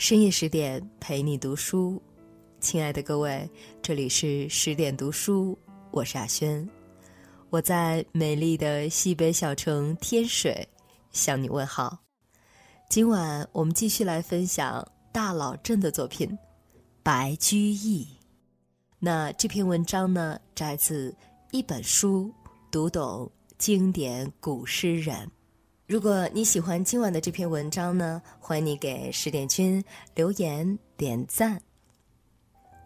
深夜十点陪你读书，亲爱的各位，这里是十点读书，我是阿轩，我在美丽的西北小城天水向你问好。今晚我们继续来分享大老郑的作品《白居易》。那这篇文章呢，摘自一本书，读懂经典古诗人。如果你喜欢今晚的这篇文章呢，欢迎你给十点君留言点赞。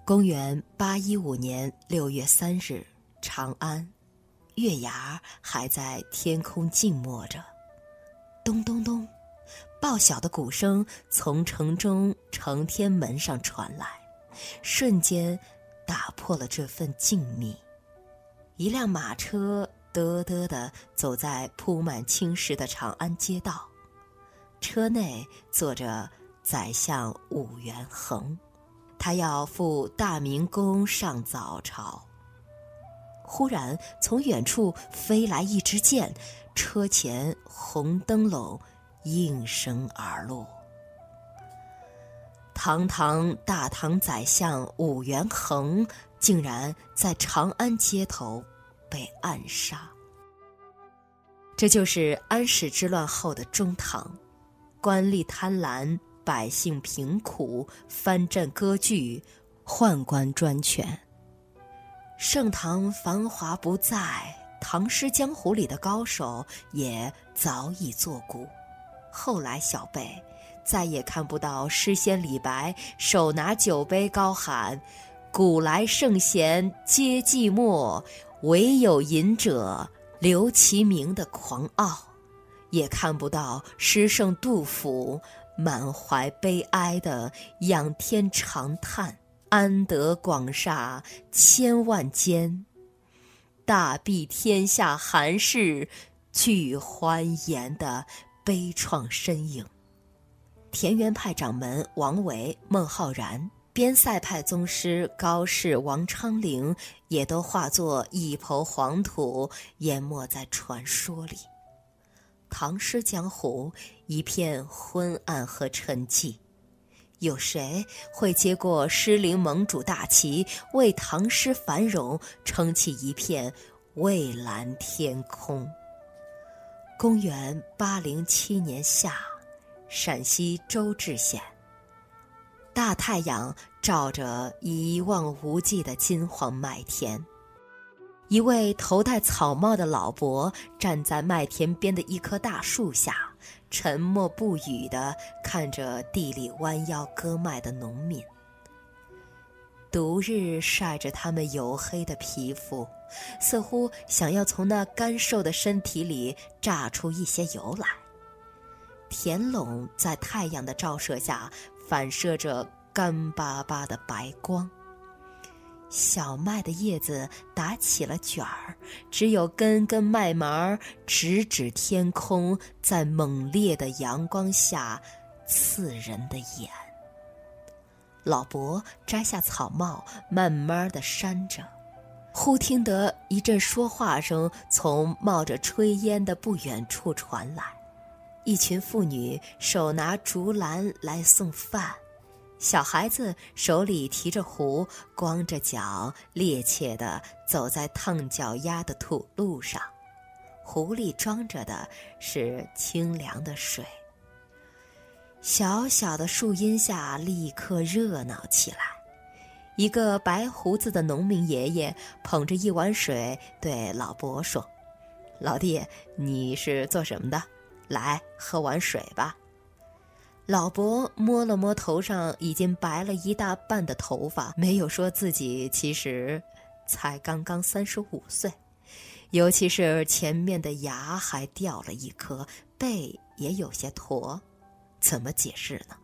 公元八一五年六月三日，长安，月牙还在天空静默着。咚咚咚，报晓的鼓声从城中承天门上传来，瞬间打破了这份静谧。一辆马车。嘚嘚地走在铺满青石的长安街道，车内坐着宰相武元衡，他要赴大明宫上早朝。忽然从远处飞来一支箭，车前红灯笼应声而落。堂堂大唐宰相武元衡，竟然在长安街头。被暗杀。这就是安史之乱后的中唐，官吏贪婪，百姓贫苦，藩镇割据，宦官专权。盛唐繁华不再，唐诗江湖里的高手也早已作古。后来小辈再也看不到诗仙李白手拿酒杯高喊：“古来圣贤皆寂寞。”唯有饮者留其名的狂傲，也看不到诗圣杜甫满怀悲哀的仰天长叹：“安得广厦千万间，大庇天下寒士俱欢颜”的悲怆身影。田园派掌门王维、孟浩然。边塞派宗师高适、王昌龄也都化作一抔黄土，淹没在传说里。唐诗江湖一片昏暗和沉寂，有谁会接过诗林盟主大旗，为唐诗繁荣撑起一片蔚蓝天空？公元八零七年夏，陕西周至县。大太阳照着一望无际的金黄麦田，一位头戴草帽的老伯站在麦田边的一棵大树下，沉默不语地看着地里弯腰割麦的农民。毒日晒着他们黝黑的皮肤，似乎想要从那干瘦的身体里榨出一些油来。田垄在太阳的照射下。反射着干巴巴的白光，小麦的叶子打起了卷儿，只有根根麦芒直指天空，在猛烈的阳光下刺人的眼。老伯摘下草帽，慢慢的扇着，忽听得一阵说话声从冒着炊烟的不远处传来。一群妇女手拿竹篮来送饭，小孩子手里提着壶，光着脚趔趄地走在烫脚丫的土路上，壶里装着的是清凉的水。小小的树荫下立刻热闹起来，一个白胡子的农民爷爷捧着一碗水对老伯说：“老弟，你是做什么的？”来喝碗水吧。老伯摸了摸头上已经白了一大半的头发，没有说自己其实才刚刚三十五岁，尤其是前面的牙还掉了一颗，背也有些驼，怎么解释呢？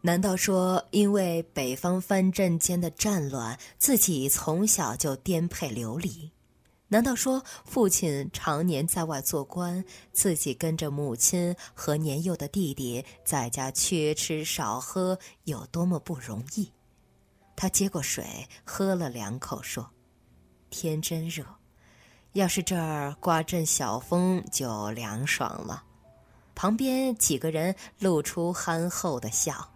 难道说因为北方藩镇间的战乱，自己从小就颠沛流离？难道说父亲常年在外做官，自己跟着母亲和年幼的弟弟在家缺吃少喝有多么不容易？他接过水喝了两口，说：“天真热，要是这儿刮阵小风就凉爽了。”旁边几个人露出憨厚的笑，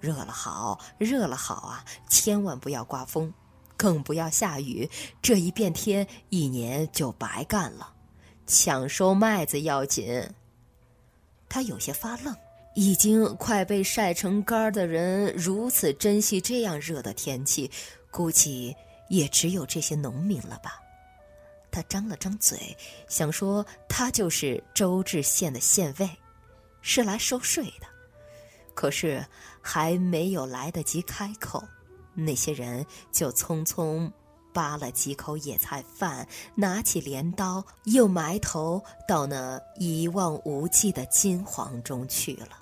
热了好，热了好啊！千万不要刮风，更不要下雨，这一变天，一年就白干了。抢收麦子要紧。他有些发愣，已经快被晒成干的人如此珍惜这样热的天气，估计也只有这些农民了吧。他张了张嘴，想说他就是周至县的县尉，是来收税的。可是还没有来得及开口，那些人就匆匆扒了几口野菜饭，拿起镰刀，又埋头到那一望无际的金黄中去了。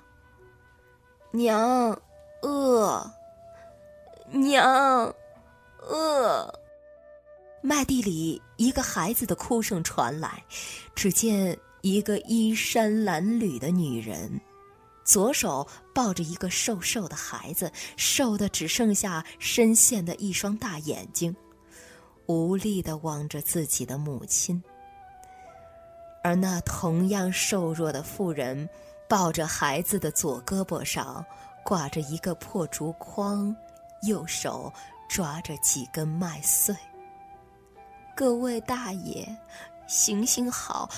娘，饿。娘，饿。麦地里一个孩子的哭声传来，只见一个衣衫褴褛的女人。左手抱着一个瘦瘦的孩子，瘦的只剩下深陷的一双大眼睛，无力的望着自己的母亲。而那同样瘦弱的妇人，抱着孩子的左胳膊上挂着一个破竹筐，右手抓着几根麦穗。各位大爷，行行好，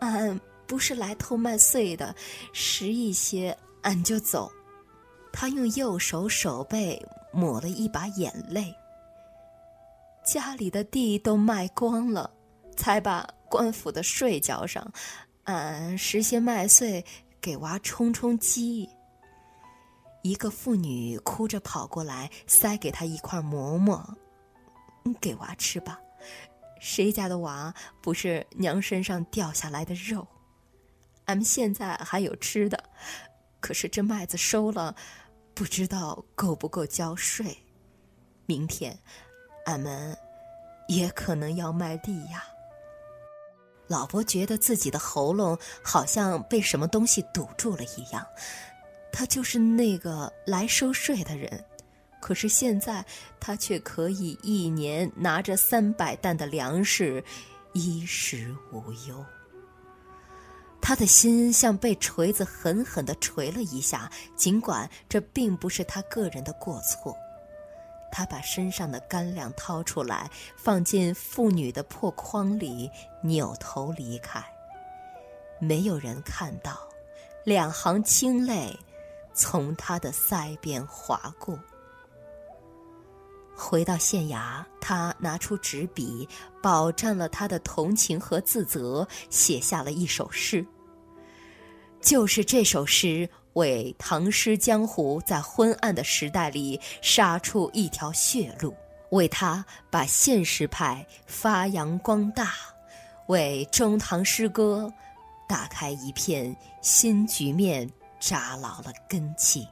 俺。不是来偷麦穗的，拾一些，俺就走。他用右手手背抹了一把眼泪。家里的地都卖光了，才把官府的税交上。俺拾些麦穗给娃充充饥。一个妇女哭着跑过来，塞给他一块馍馍，给娃吃吧。谁家的娃不是娘身上掉下来的肉？俺们现在还有吃的，可是这麦子收了，不知道够不够交税。明天，俺们也可能要卖地呀。老伯觉得自己的喉咙好像被什么东西堵住了一样。他就是那个来收税的人，可是现在他却可以一年拿着三百担的粮食，衣食无忧。他的心像被锤子狠狠地锤了一下，尽管这并不是他个人的过错。他把身上的干粮掏出来，放进妇女的破筐里，扭头离开。没有人看到，两行清泪从他的腮边划过。回到县衙，他拿出纸笔，饱蘸了他的同情和自责，写下了一首诗。就是这首诗，为唐诗江湖在昏暗的时代里杀出一条血路，为他把现实派发扬光大，为中唐诗歌打开一片新局面，扎牢了根基。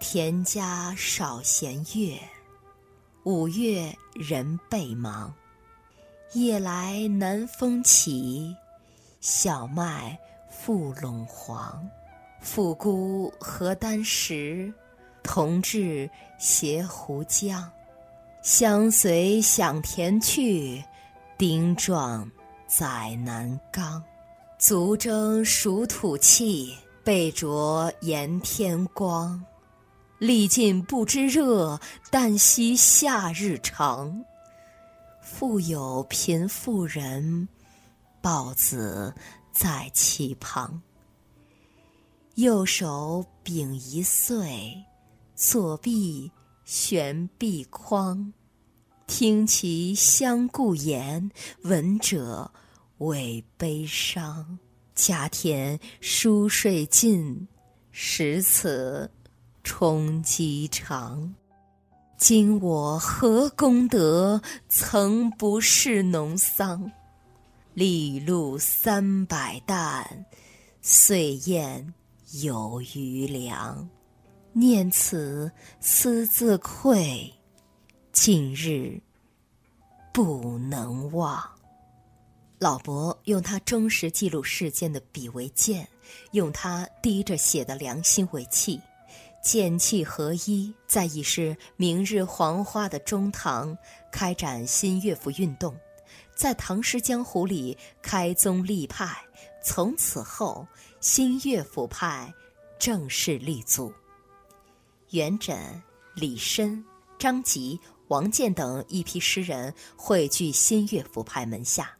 田家少闲月，五月人倍忙。夜来南风起，小麦覆陇黄。妇姑何担食，同志携壶浆。相随响田去，丁壮载南冈。足蒸暑土气，背灼炎天光。历尽不知热，但惜夏日长。复有贫妇人，抱子在其旁。右手秉一穗，左臂悬臂筐。听其相顾言，闻者为悲伤。家田疏税尽，食此。充饥肠，今我何功德，曾不是农桑？粒露三百担，岁燕有余粮。念此思自愧，近日不能忘。老伯用他忠实记录事件的笔为鉴，用他滴着血的良心为器。剑气合一，在已是明日黄花的中唐开展新乐府运动，在唐诗江湖里开宗立派。从此后，新乐府派正式立足。元稹、李绅、张籍、王建等一批诗人汇聚新乐府派门下。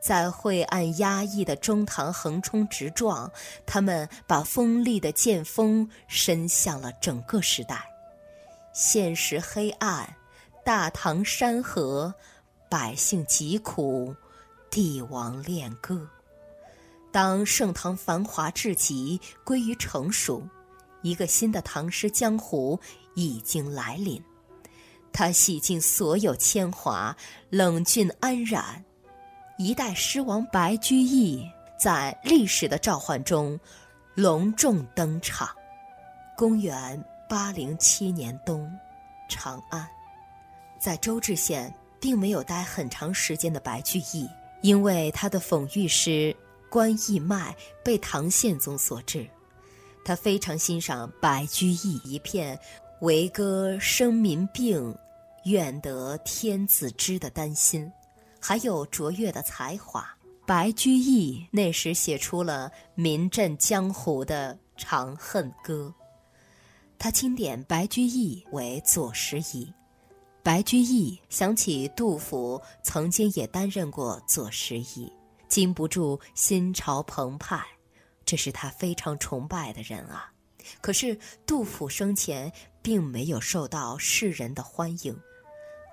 在晦暗压抑的中唐横冲直撞，他们把锋利的剑锋伸向了整个时代。现实黑暗，大唐山河，百姓疾苦，帝王恋歌。当盛唐繁华至极，归于成熟，一个新的唐诗江湖已经来临。他洗尽所有铅华，冷峻安然。一代诗王白居易在历史的召唤中隆重登场。公元八零七年冬，长安，在周至县并没有待很长时间的白居易，因为他的讽喻诗《关义脉》被唐宪宗所制，他非常欣赏白居易一片“为歌生民病，愿得天子知”的丹心。还有卓越的才华，白居易那时写出了名震江湖的《长恨歌》。他钦点白居易为左拾遗。白居易想起杜甫曾经也担任过左拾遗，禁不住心潮澎湃。这是他非常崇拜的人啊。可是杜甫生前并没有受到世人的欢迎。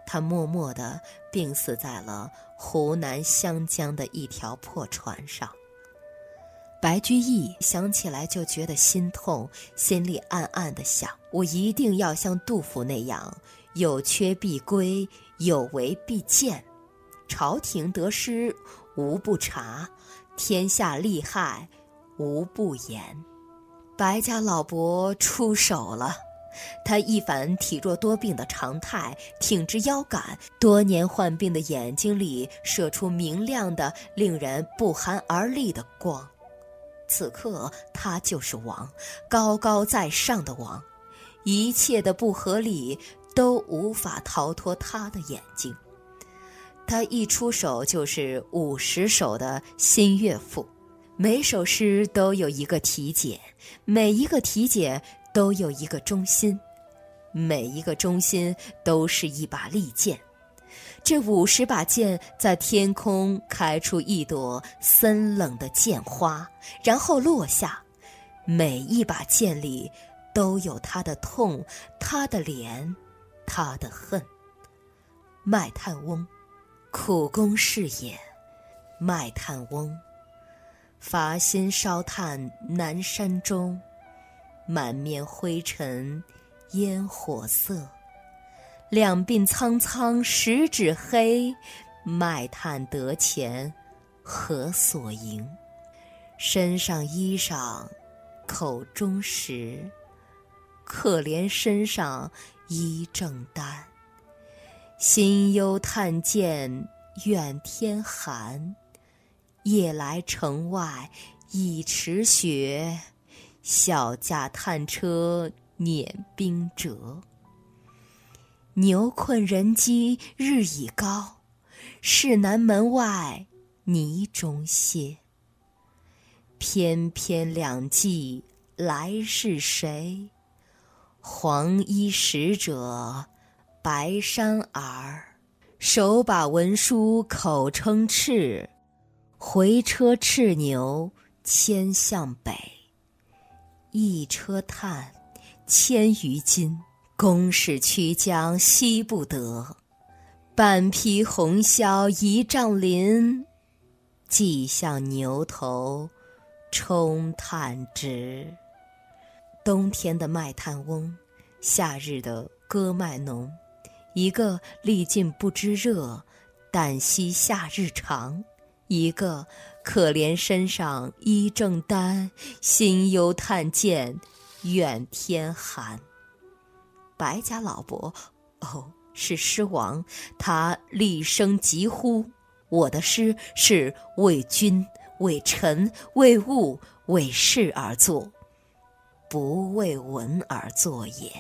他默默地病死在了湖南湘江的一条破船上。白居易想起来就觉得心痛，心里暗暗地想：我一定要像杜甫那样，有缺必归，有违必谏，朝廷得失无不察，天下利害无不言。白家老伯出手了。他一反体弱多病的常态，挺直腰杆，多年患病的眼睛里射出明亮的、令人不寒而栗的光。此刻，他就是王，高高在上的王，一切的不合理都无法逃脱他的眼睛。他一出手就是五十首的新乐府，每首诗都有一个题解，每一个题解。都有一个中心，每一个中心都是一把利剑。这五十把剑在天空开出一朵森冷的剑花，然后落下。每一把剑里都有他的痛，他的怜，他的恨。卖炭翁，苦工事也。卖炭翁，伐薪烧炭南山中。满面灰尘，烟火色。两鬓苍苍，十指黑。卖炭得钱，何所营？身上衣裳，口中食。可怜身上衣正单。心忧炭贱，怨天寒。夜来城外一尺雪。小驾炭车碾冰辙，牛困人饥日已高，市南门外泥中歇。翩翩两骑来是谁？黄衣使者白衫儿，手把文书口称敕，回车叱牛牵向北。一车炭，千余斤，公使驱将惜不得。半匹红绡一丈绫，系向牛头充炭直。冬天的卖炭翁，夏日的割麦农，一个历尽不知热，但惜夏日长；一个。可怜身上衣正单，心忧炭贱，怨天寒。白家老伯，哦，是诗王，他厉声疾呼：“我的诗是为君、为臣、为物、为事而作，不为文而作也。”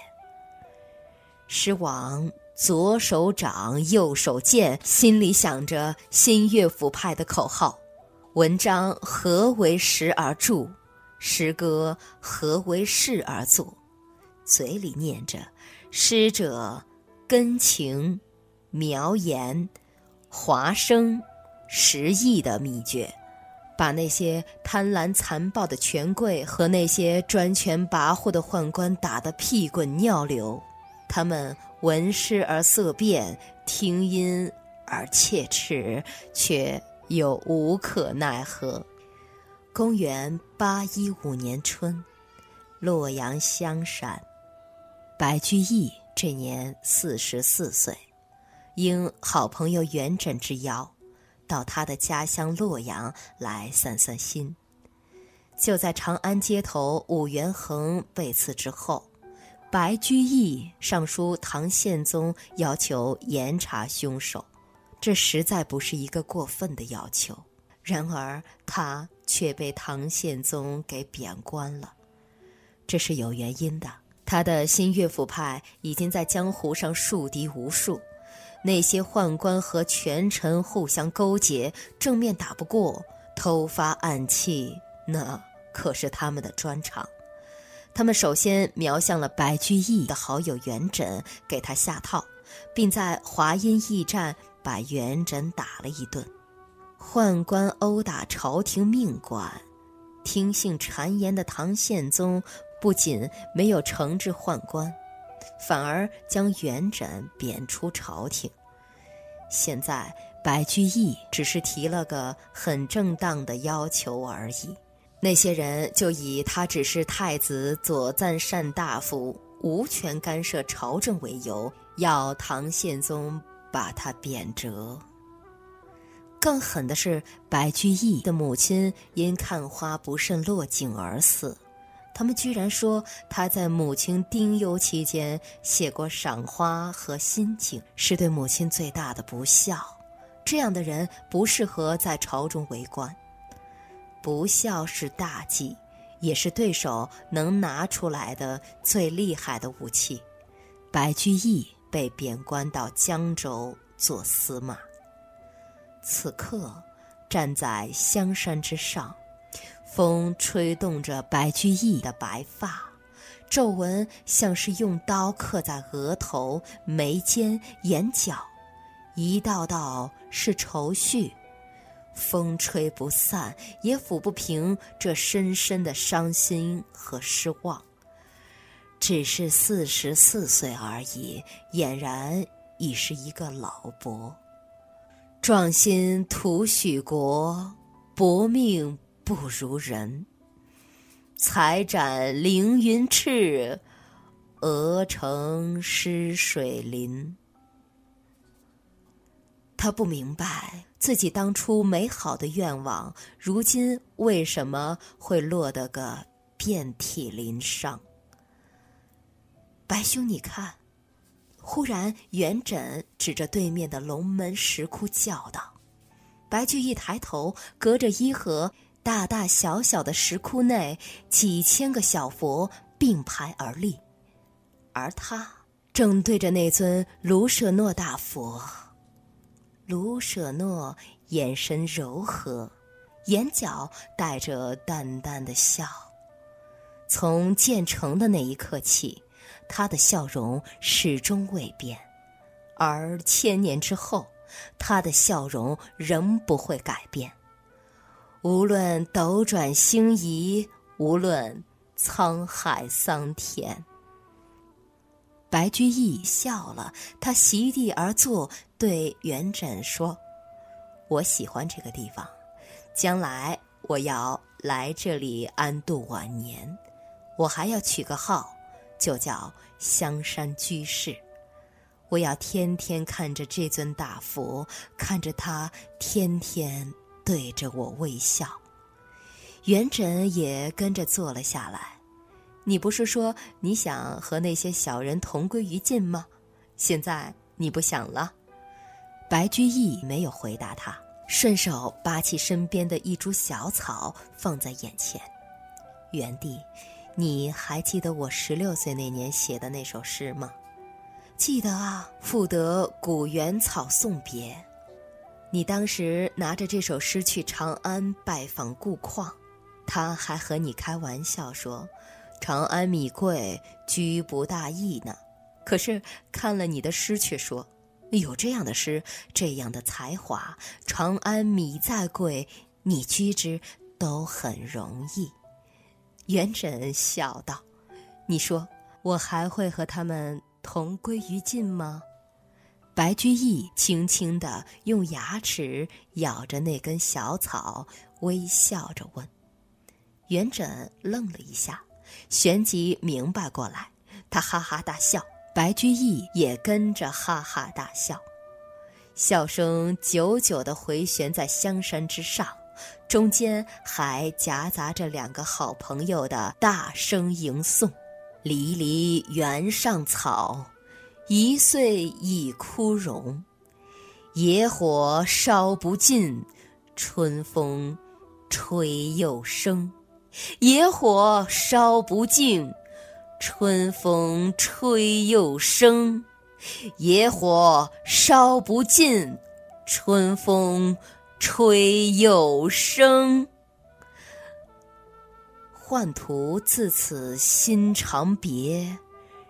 诗王左手掌，右手剑，心里想着新乐府派的口号。文章何为时而著？诗歌何为事而作？嘴里念着“诗者根情、苗言、华声、实意”的秘诀，把那些贪婪残暴的权贵和那些专权跋扈的宦官打得屁滚尿流。他们闻诗而色变，听音而切齿，却又无可奈何。公元八一五年春，洛阳香山，白居易这年四十四岁，应好朋友元稹之邀，到他的家乡洛阳来散散心。就在长安街头武元衡被刺之后，白居易上书唐宪宗，要求严查凶手。这实在不是一个过分的要求。然而他。却被唐宪宗给贬官了，这是有原因的。他的新乐府派已经在江湖上树敌无数，那些宦官和权臣互相勾结，正面打不过，偷发暗器，那可是他们的专长。他们首先瞄向了白居易的好友元稹，给他下套，并在华阴驿站把元稹打了一顿。宦官殴打朝廷命官，听信谗言的唐宪宗不仅没有惩治宦官，反而将元稹贬出朝廷。现在白居易只是提了个很正当的要求而已，那些人就以他只是太子左赞善大夫，无权干涉朝政为由，要唐宪宗把他贬谪。更狠的是，白居易的母亲因看花不慎落井而死。他们居然说他在母亲丁忧期间写过赏花和心情，是对母亲最大的不孝。这样的人不适合在朝中为官。不孝是大忌，也是对手能拿出来的最厉害的武器。白居易被贬官到江州做司马。此刻，站在香山之上，风吹动着白居易的白发，皱纹像是用刀刻在额头、眉间、眼角，一道道是愁绪，风吹不散，也抚不平这深深的伤心和失望。只是四十四岁而已，俨然已是一个老伯。壮心图许国，薄命不如人。才斩凌云翅，鹅成湿水林。他不明白自己当初美好的愿望，如今为什么会落得个遍体鳞伤。白兄，你看。忽然，元稹指着对面的龙门石窟叫道：“白居易，抬头，隔着伊河，大大小小的石窟内，几千个小佛并排而立，而他正对着那尊卢舍诺大佛。卢舍诺眼神柔和，眼角带着淡淡的笑。从建成的那一刻起。”他的笑容始终未变，而千年之后，他的笑容仍不会改变。无论斗转星移，无论沧海桑田，白居易笑了。他席地而坐，对元稹说：“我喜欢这个地方，将来我要来这里安度晚年。我还要取个号。”就叫香山居士，我要天天看着这尊大佛，看着他天天对着我微笑。元稹也跟着坐了下来。你不是说你想和那些小人同归于尽吗？现在你不想了？白居易没有回答他，顺手拔起身边的一株小草放在眼前。元帝。你还记得我十六岁那年写的那首诗吗？记得啊，赋得古原草送别。你当时拿着这首诗去长安拜访顾况，他还和你开玩笑说：“长安米贵，居不大易呢。”可是看了你的诗，却说：“有这样的诗，这样的才华，长安米再贵，你居之都很容易。”元稹笑道：“你说我还会和他们同归于尽吗？”白居易轻轻地用牙齿咬着那根小草，微笑着问。元稹愣了一下，旋即明白过来，他哈哈大笑，白居易也跟着哈哈大笑，笑声久久地回旋在香山之上。中间还夹杂着两个好朋友的大声吟诵：“离离原上草，一岁一枯荣。野火烧不尽，春风吹又生。野火烧不尽，春风吹又生。野火烧不尽，春风。”吹又生，宦途自此心长别，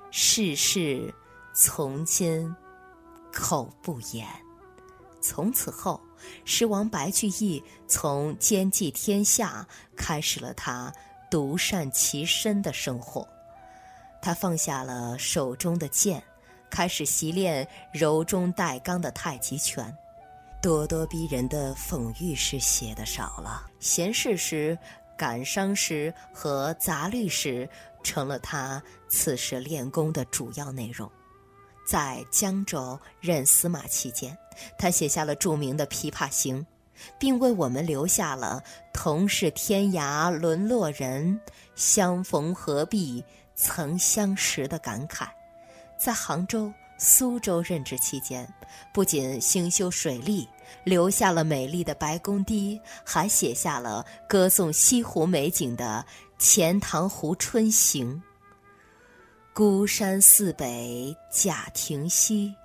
世事从今口不言。从此后，诗王白居易从兼济天下开始了他独善其身的生活。他放下了手中的剑，开始习练柔中带刚的太极拳。咄咄逼人的讽喻诗写的少了，闲适诗、感伤诗和杂律诗成了他此时练功的主要内容。在江州任司马期间，他写下了著名的《琵琶行》，并为我们留下了“同是天涯沦落人，相逢何必曾相识”的感慨。在杭州。苏州任职期间，不仅兴修水利，留下了美丽的白公堤，还写下了歌颂西湖美景的《钱塘湖春行》。孤山寺北贾亭西，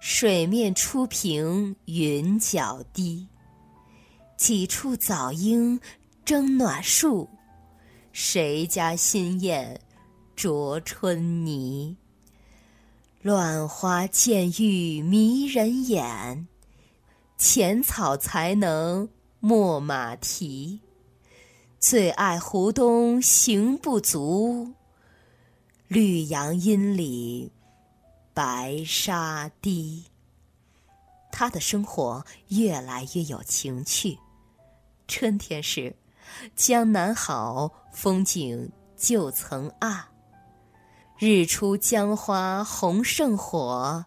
水面初平云脚低。几处早莺争暖树，谁家新燕啄春泥？乱花渐欲迷人眼，浅草才能没马蹄。最爱湖东行不足，绿杨阴里白沙堤。他的生活越来越有情趣。春天时，江南好，风景旧曾谙。日出江花红胜火，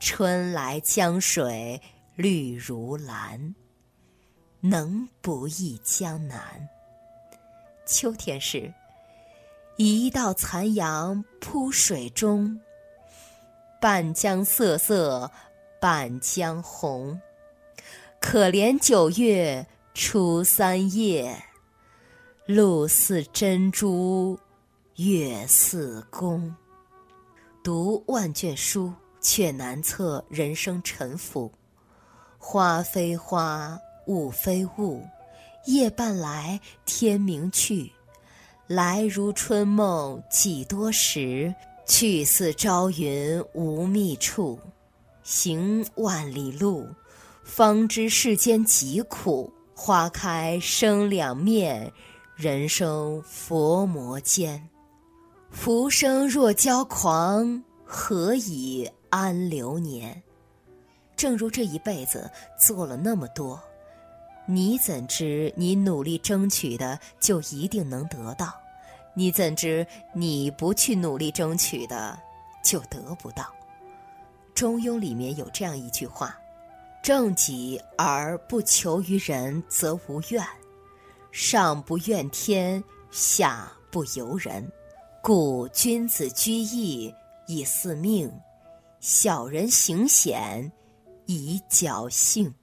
春来江水绿如蓝。能不忆江南？秋天时，一道残阳铺水中，半江瑟瑟半江红。可怜九月初三夜，露似真珠。月似弓，读万卷书，却难测人生沉浮。花非花，雾非雾，夜半来，天明去。来如春梦几多时，去似朝云无觅处。行万里路，方知世间疾苦。花开生两面，人生佛魔间。浮生若骄狂，何以安流年？正如这一辈子做了那么多，你怎知你努力争取的就一定能得到？你怎知你不去努力争取的就得不到？《中庸》里面有这样一句话：“正己而不求于人，则无怨；上不怨天，下不尤人。”故君子居易以四命，小人行险以侥幸。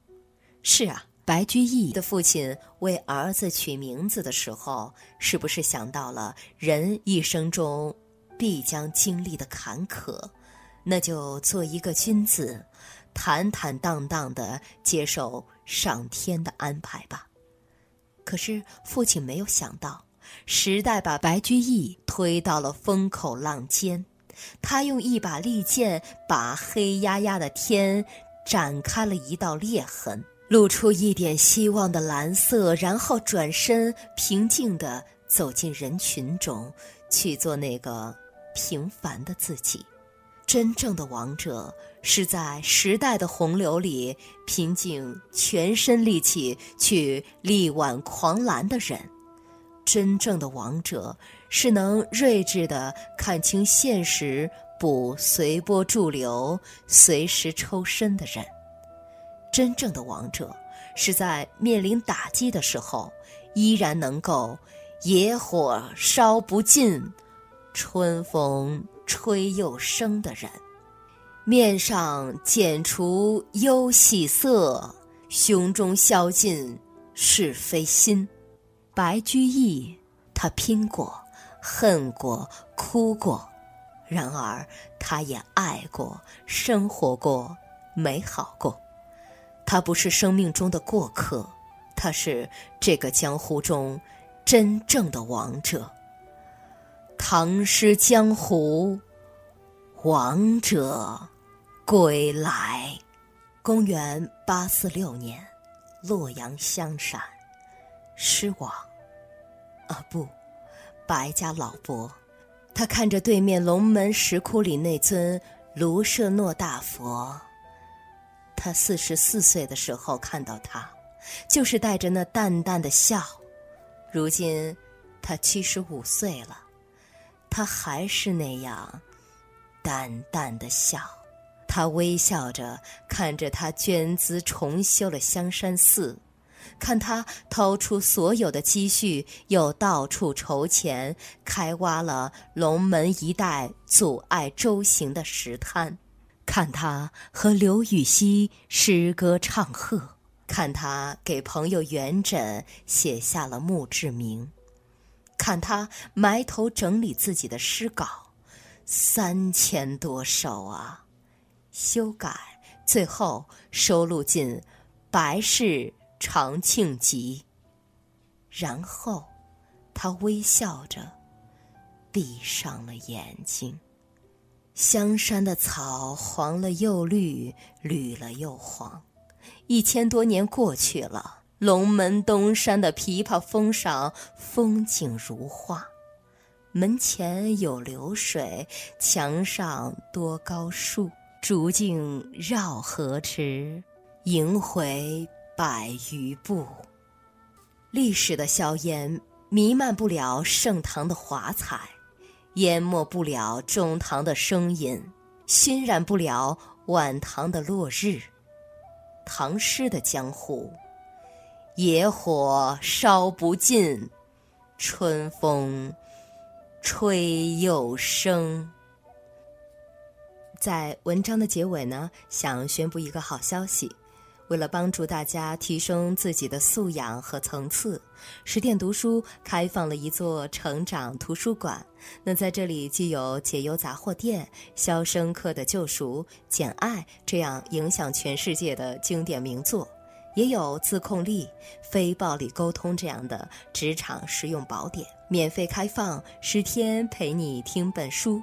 是啊，白居易的父亲为儿子取名字的时候，是不是想到了人一生中必将经历的坎坷？那就做一个君子，坦坦荡荡的接受上天的安排吧。可是父亲没有想到，时代把白居易推到了风口浪尖。他用一把利剑，把黑压压的天展开了一道裂痕，露出一点希望的蓝色，然后转身平静地走进人群中，去做那个平凡的自己。真正的王者是在时代的洪流里拼尽全身力气去力挽狂澜的人。真正的王者是能睿智的看清现实，不随波逐流、随时抽身的人。真正的王者是在面临打击的时候，依然能够野火烧不尽，春风吹又生的人。面上剪除忧喜色，胸中消尽是非心。白居易，他拼过，恨过，哭过，然而他也爱过，生活过，美好过。他不是生命中的过客，他是这个江湖中真正的王者。唐诗江湖，王者归来。公元八四六年，洛阳香山。失望，啊不，白家老伯，他看着对面龙门石窟里那尊卢舍诺大佛。他四十四岁的时候看到他，就是带着那淡淡的笑。如今，他七十五岁了，他还是那样淡淡的笑。他微笑着看着他捐资重修了香山寺。看他掏出所有的积蓄，又到处筹钱，开挖了龙门一带阻碍舟行的石滩；看他和刘禹锡诗歌唱和；看他给朋友元稹写下了墓志铭；看他埋头整理自己的诗稿，三千多首啊，修改，最后收录进《白氏》。长庆集。然后，他微笑着，闭上了眼睛。香山的草黄了又绿，绿了又黄。一千多年过去了，龙门东山的琵琶峰上风景如画。门前有流水，墙上多高树。竹径绕河池，萦回。百余步，历史的硝烟弥漫不了盛唐的华彩，淹没不了中唐的声音，熏染不了晚唐的落日。唐诗的江湖，野火烧不尽，春风吹又生。在文章的结尾呢，想宣布一个好消息。为了帮助大家提升自己的素养和层次，十点读书开放了一座成长图书馆。那在这里，既有解忧杂货店、肖申克的救赎、简爱这样影响全世界的经典名作，也有自控力、非暴力沟通这样的职场实用宝典，免费开放十天陪你听本书。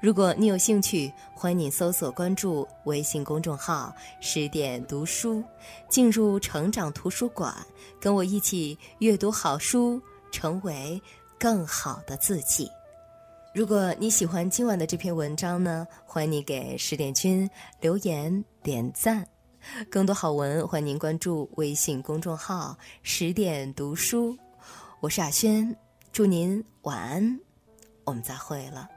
如果你有兴趣，欢迎你搜索关注微信公众号“十点读书”，进入成长图书馆，跟我一起阅读好书，成为更好的自己。如果你喜欢今晚的这篇文章呢，欢迎你给十点君留言点赞。更多好文，欢迎您关注微信公众号“十点读书”。我是亚轩，祝您晚安，我们再会了。